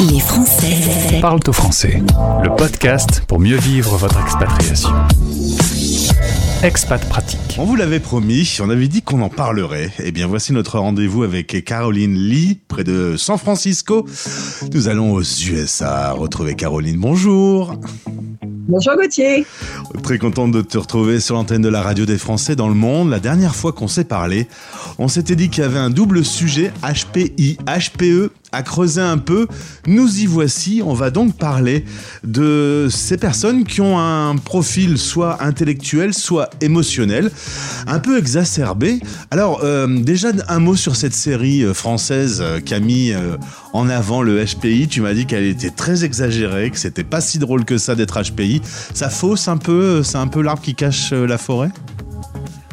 Les Français Parle au français. Le podcast pour mieux vivre votre expatriation. Expat pratique. On vous l'avait promis, on avait dit qu'on en parlerait. Eh bien, voici notre rendez-vous avec Caroline Lee, près de San Francisco. Nous allons aux USA retrouver Caroline. Bonjour. Bonjour Gauthier. Très contente de te retrouver sur l'antenne de la radio des Français dans le monde. La dernière fois qu'on s'est parlé, on s'était dit qu'il y avait un double sujet HPI, HPE à creuser un peu. Nous y voici. On va donc parler de ces personnes qui ont un profil soit intellectuel, soit émotionnel, un peu exacerbé. Alors, euh, déjà un mot sur cette série euh, française euh, qui a mis en avant le HPI. Tu m'as dit qu'elle était très exagérée, que c'était pas si drôle que ça d'être HPI. Ça fausse un peu, c'est un peu l'arbre qui cache la forêt?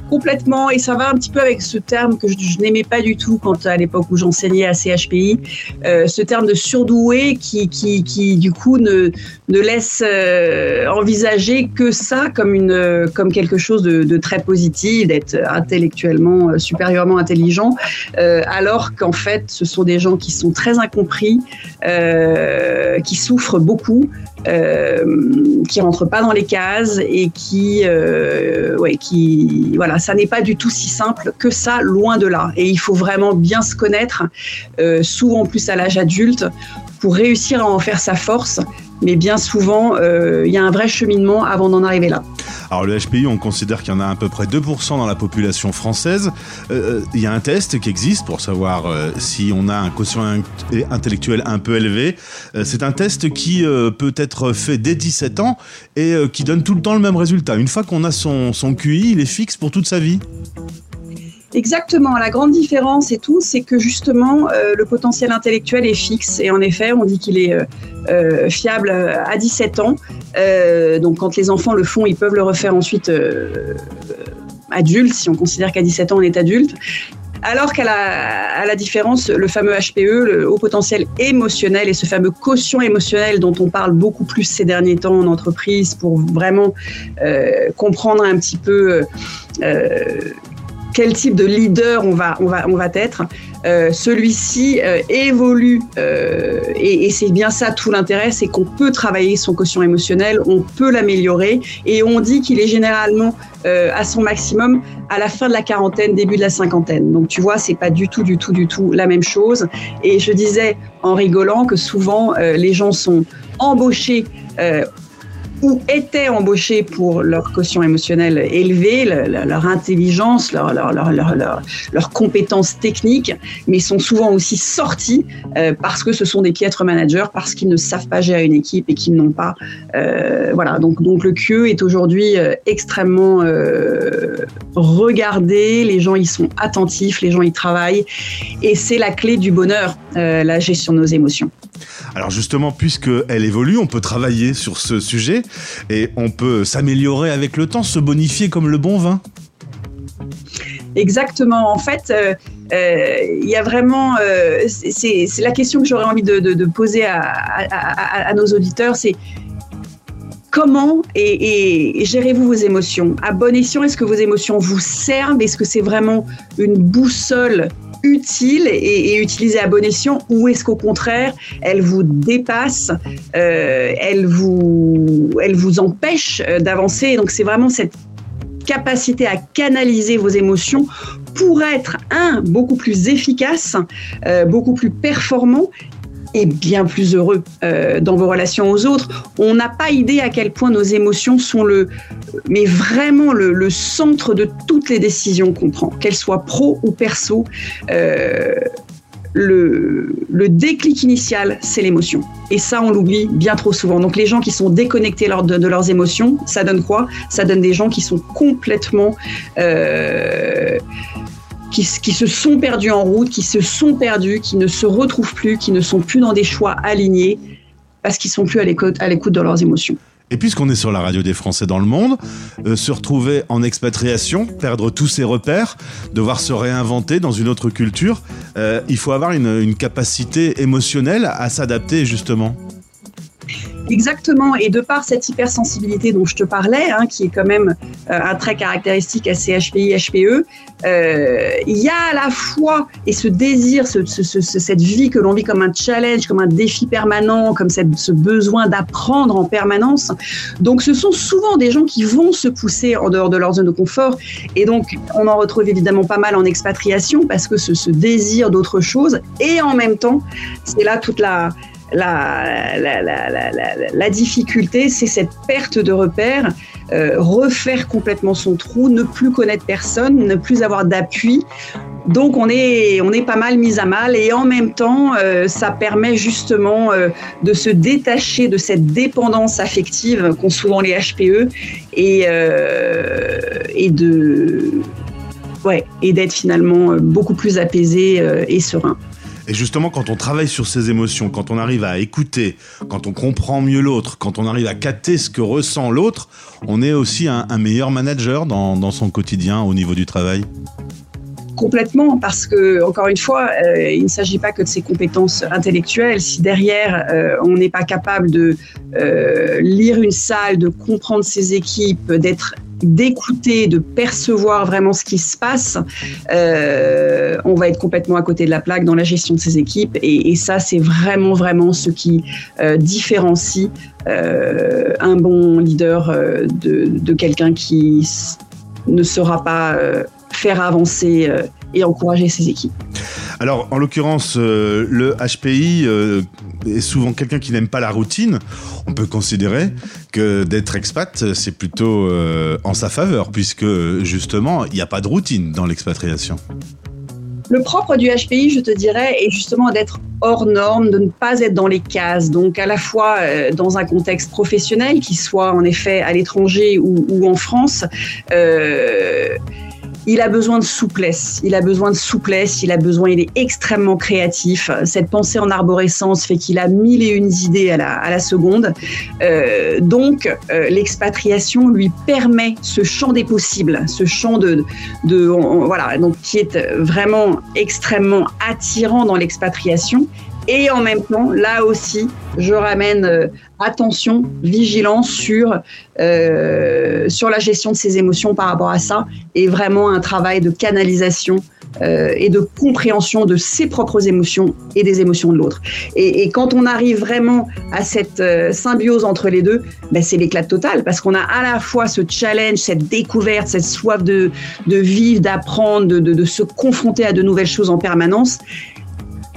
Complètement, et ça va un petit peu avec ce terme que je, n'aimais pas du tout quand à l'époque où j'enseignais à CHPI, euh, ce terme de surdoué qui, qui, qui du coup ne, ne laisse euh, envisager que ça comme, une, comme quelque chose de, de très positif, d'être intellectuellement euh, supérieurement intelligent, euh, alors qu'en fait ce sont des gens qui sont très incompris, euh, qui souffrent beaucoup, qui rentrent pas dans les cases et qui, ouais, qui voilà ça n'est pas du tout si simple que ça, loin de là. Et il faut vraiment bien se connaître, euh, souvent plus à l'âge adulte, pour réussir à en faire sa force. Mais bien souvent, euh, il y a un vrai cheminement avant d'en arriver là. Alors le HPI, on considère qu'il y en a à peu près 2% dans la population française. Euh, il y a un test qui existe pour savoir si on a un quotient intellectuel un peu élevé. c'est un test qui peut être fait dès 17 ans et qui donne tout le temps le même résultat. Une fois qu'on a son, son QI, il est fixe pour toute sa vie. Exactement. La grande différence et tout, c'est que justement, euh, le potentiel intellectuel est fixe. Et en effet, on dit qu'il est euh, euh, fiable à 17 ans. donc, quand les enfants le font, ils peuvent le refaire ensuite adulte, si on considère qu'à 17 ans, on est adulte. Alors qu'à la différence, le fameux HPE, le haut potentiel émotionnel et ce fameux quotient émotionnel dont on parle beaucoup plus ces derniers temps en entreprise pour vraiment comprendre un petit peu quel type de leader on va, on va, on va être. Euh, celui-ci euh, évolue euh, et, c'est bien ça tout l'intérêt, c'est qu'on peut travailler son quotient émotionnel, on peut l'améliorer et on dit qu'il est généralement à son maximum à la fin de la quarantaine, début de la cinquantaine. Donc tu vois, c'est pas du tout, du tout, du tout la même chose. Et je disais en rigolant que souvent les gens sont embauchés étaient embauchés pour leur quotient émotionnel élevé, leur, intelligence, leur, leur, leur, compétences techniques, mais sont souvent aussi sortis euh, parce que ce sont des piètres managers, parce qu'ils ne savent pas gérer une équipe et qu'ils n'ont pas. Euh, voilà, donc, donc le QE est aujourd'hui euh, extrêmement regardé, les gens y sont attentifs, les gens y travaillent, et c'est la clé du bonheur, la gestion de nos émotions. Alors justement, puisqu'elle évolue, on peut travailler sur ce sujet et on peut s'améliorer avec le temps, se bonifier comme le bon vin. Exactement. En fait, euh, euh, il y a vraiment, euh, c'est la question que j'aurais envie de, poser à, nos auditeurs, c'est comment et, gérez-vous vos émotions? À bon escient, est-ce que vos émotions vous servent? Est-ce que c'est vraiment une boussole utile et, utilisée à bon escient ou est-ce qu'au contraire, elle vous dépasse, euh, elle, vous, elle vous empêche euh, d'avancer? Donc c'est vraiment cette capacité à canaliser vos émotions pour être, un, beaucoup plus efficace, euh, beaucoup plus performant et bien plus heureux euh, dans vos relations aux autres. On n'a pas idée à quel point nos émotions sont le, mais vraiment le, centre de toutes les décisions qu'on prend, qu'elles soient pro ou perso. Euh, le, déclic initial, c'est l'émotion. Et ça, on l'oublie bien trop souvent. Donc les gens qui sont déconnectés de, de, leurs émotions, ça donne quoi? Ça donne des gens qui sont complètement... Euh, qui, se sont perdus en route, qui se sont perdus, qui ne se retrouvent plus, qui ne sont plus dans des choix alignés parce qu'ils sont plus à l'écoute, de leurs émotions. Et puisqu'on est sur la radio des Français dans le monde, euh, se retrouver en expatriation, perdre tous ses repères, devoir se réinventer dans une autre culture, euh, il faut avoir une capacité émotionnelle à s'adapter justement. Exactement, et de par cette hypersensibilité dont je te parlais, hein, qui est quand même euh, un trait caractéristique à CHPI, HPE, euh, il y a à la fois, et ce désir, ce, ce, cette vie que l'on vit comme un challenge, comme un défi permanent, comme ce besoin d'apprendre en permanence. Donc ce sont souvent des gens qui vont se pousser en dehors de leur zone de confort, et donc on en retrouve évidemment pas mal en expatriation, parce que ce désir d'autre chose, et en même temps, c'est là toute la la, difficulté, c'est cette perte de repères, euh, refaire complètement son trou, ne plus connaître personne, ne plus avoir d'appui. Donc on est, on est pas mal mis à mal et en même temps, euh, ça permet justement euh, de se détacher de cette dépendance affective qu'ont souvent les HPE et, et de ouais, et d'être finalement beaucoup plus apaisé et serein. Et justement, quand on travaille sur ses émotions, quand on arrive à écouter, quand on comprend mieux l'autre, quand on arrive à capter ce que ressent l'autre, on est aussi un, meilleur manager dans, son quotidien au niveau du travail Complètement, parce que, encore une fois, euh, il ne s'agit pas que de ses compétences intellectuelles. Si derrière, euh, on n'est pas capable de euh, lire une salle, de comprendre ses équipes, d'être d'écouter, de percevoir vraiment ce qui se passe, euh, on va être complètement à côté de la plaque dans la gestion de ces équipes. Et, ça, c'est vraiment, vraiment ce qui euh, différencie euh, un bon leader de, de quelqu'un qui ne saura pas faire avancer et encourager ses équipes. Alors, en l'occurrence, euh, le HPI euh, est souvent quelqu'un qui n'aime pas la routine. On peut considérer que d'être expat, c'est plutôt euh, en sa faveur, puisque justement, il n'y a pas de routine dans l'expatriation. Le propre du HPI, je te dirais, est justement d'être hors norme, de ne pas être dans les cases. Donc, à la fois dans un contexte professionnel, qui soit en effet à l'étranger ou, ou, en France, il a besoin de souplesse. Il a besoin de souplesse. Il a besoin. Il est extrêmement créatif. Cette pensée en arborescence fait qu'il a mille et une idées à la, à la seconde. Euh, donc, euh, l'expatriation lui permet ce champ des possibles, ce champ de, de voilà, donc qui est vraiment extrêmement attirant dans l'expatriation et en même temps, là aussi, je ramène euh, attention, vigilance sur, sur la gestion de ses émotions par rapport à ça et vraiment un travail de canalisation euh, et de compréhension de ses propres émotions et des émotions de l'autre. Et, quand on arrive vraiment à cette symbiose entre les deux, ben c'est l'éclat total parce qu'on a à la fois ce challenge, cette découverte, cette soif de, de vivre, d'apprendre, de, de, de se confronter à de nouvelles choses en permanence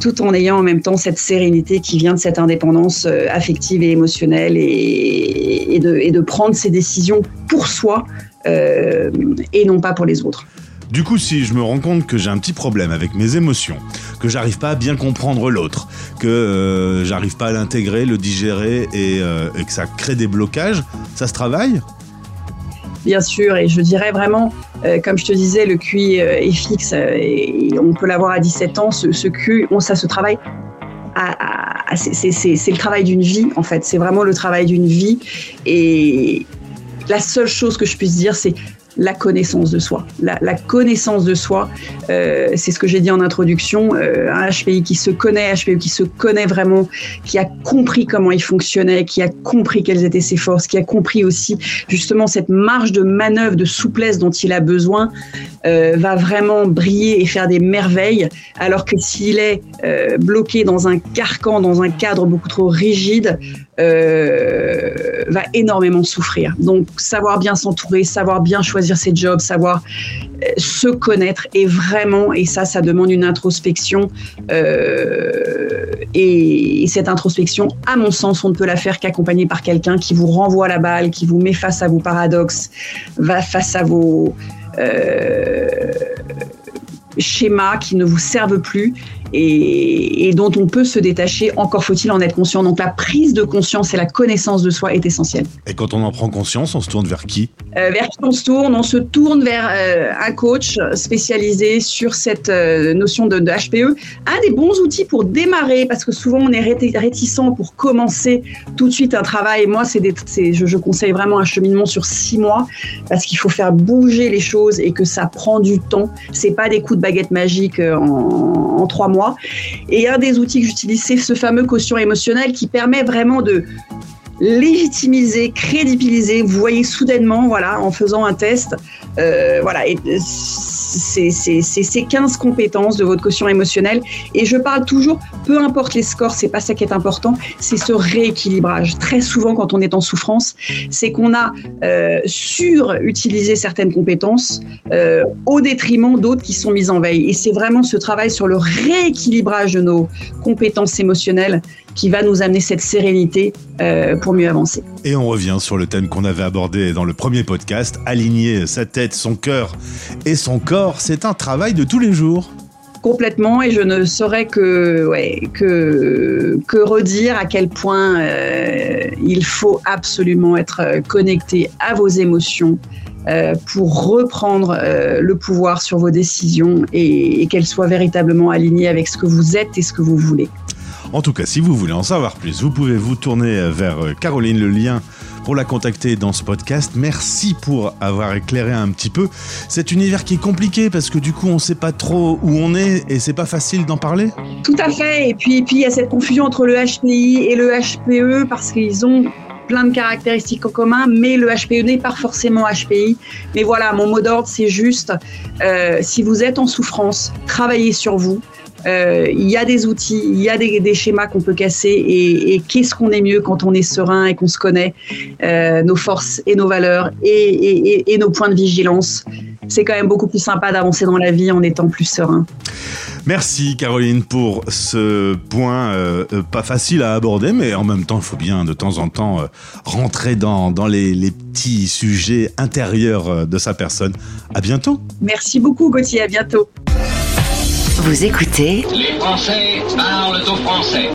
tout en ayant en même temps cette sérénité qui vient de cette indépendance euh, affective et émotionnelle et, de, prendre ses décisions pour soi euh, et non pas pour les autres. Du coup, si je me rends compte que j'ai un petit problème avec mes émotions, que j'arrive pas à bien comprendre l'autre, que euh, j'arrive pas à l'intégrer, le digérer et, et, que ça crée des blocages, ça se travaille? Bien sûr, et je dirais vraiment, euh, comme je te disais, le QI euh, est fixe euh, et on peut l'avoir à 17 ans. Ce, ce QI, on, ça se travaille. c'est le travail d'une vie, en fait. C'est vraiment le travail d'une vie. Et la seule chose que je puisse dire, c'est la connaissance de soi. La, connaissance de soi, euh, c'est ce que j'ai dit en introduction, euh, un HPI qui se connaît, HPI qui se connaît vraiment, qui a compris comment il fonctionnait, qui a compris quelles étaient ses forces, qui a compris aussi justement cette marge de manœuvre, de souplesse dont il a besoin, euh, va vraiment briller et faire des merveilles, alors que s'il est bloqué dans un carcan, dans un cadre beaucoup trop rigide, va énormément souffrir. Donc savoir bien s'entourer, savoir bien choisir ses jobs, savoir euh, se connaître et vraiment, et ça, ça demande une introspection. Euh, et, cette introspection, à mon sens, on ne peut la faire qu'accompagnée par quelqu'un qui vous renvoie la balle, qui vous met face à vos paradoxes, va face à vos euh, schémas qui ne vous servent plus et, dont on peut se détacher, encore faut-il en être conscient. Donc la prise de conscience et la connaissance de soi est essentielle. Et quand on en prend conscience, on se tourne vers qui? Euh, Vers qui on se tourne? On se tourne vers euh, un coach spécialisé sur cette euh, notion de, HPE. Un des bons outils pour démarrer, parce que souvent on est réticent pour commencer tout de suite un travail. Moi, c'est je, je conseille vraiment un cheminement sur six mois, parce qu'il faut faire bouger les choses et que ça prend du temps. C'est pas des coups de baguette magique en, en trois mois et un des outils que j'utilise, c'est ce fameux quotient émotionnel qui permet vraiment de légitimiser, crédibiliser. Vous voyez soudainement, voilà, en faisant un test, euh, voilà, et c'est ces 15 compétences de votre quotient émotionnel. Et je parle toujours, peu importe les scores, c'est pas ça qui est important, c'est ce rééquilibrage. Très souvent, quand on est en souffrance, c'est qu'on a euh, surutilisé certaines compétences euh, au détriment d'autres qui sont mises en veille. Et c'est vraiment ce travail sur le rééquilibrage de nos compétences émotionnelles qui va nous amener cette sérénité euh, pour mieux avancer. Et on revient sur le thème qu'on avait abordé dans le premier podcast, aligner sa tête, son cœur et son corps, c'est un travail de tous les jours complètement et je ne saurais que, ouais, que, que redire à quel point euh, il faut absolument être connecté à vos émotions euh, pour reprendre le pouvoir sur vos décisions et qu'elles soient véritablement alignées avec ce que vous êtes et ce que vous voulez. En tout cas, si vous voulez en savoir plus, vous pouvez vous tourner vers euh, Caroline, le lien pour la contacter dans ce podcast. Merci pour avoir éclairé un petit peu cet univers qui est compliqué parce que du coup on ne sait pas trop où on est et c'est pas facile d'en parler. Tout à fait. Et puis puis il y a cette confusion entre le HPI et le HPE parce qu'ils ont plein de caractéristiques en commun, mais le HPE n'est pas forcément HPI. Mais voilà, mon mot d'ordre, c'est juste, euh, si vous êtes en souffrance, travaillez sur vous. Euh, il y a des outils, il y a des, schémas qu'on peut casser et, qu'est-ce qu'on est mieux quand on est serein et qu'on se connaît, euh, nos forces et nos valeurs et, nos points de vigilance. C'est quand même beaucoup plus sympa d'avancer dans la vie en étant plus serein. Merci Caroline pour ce point euh, pas facile à aborder, mais en même temps, il faut bien de temps en temps rentrer dans, les, les, petits sujets intérieurs de sa personne. À bientôt. Merci beaucoup Gauthier, à bientôt. Vous écoutez Les Français parlent au français.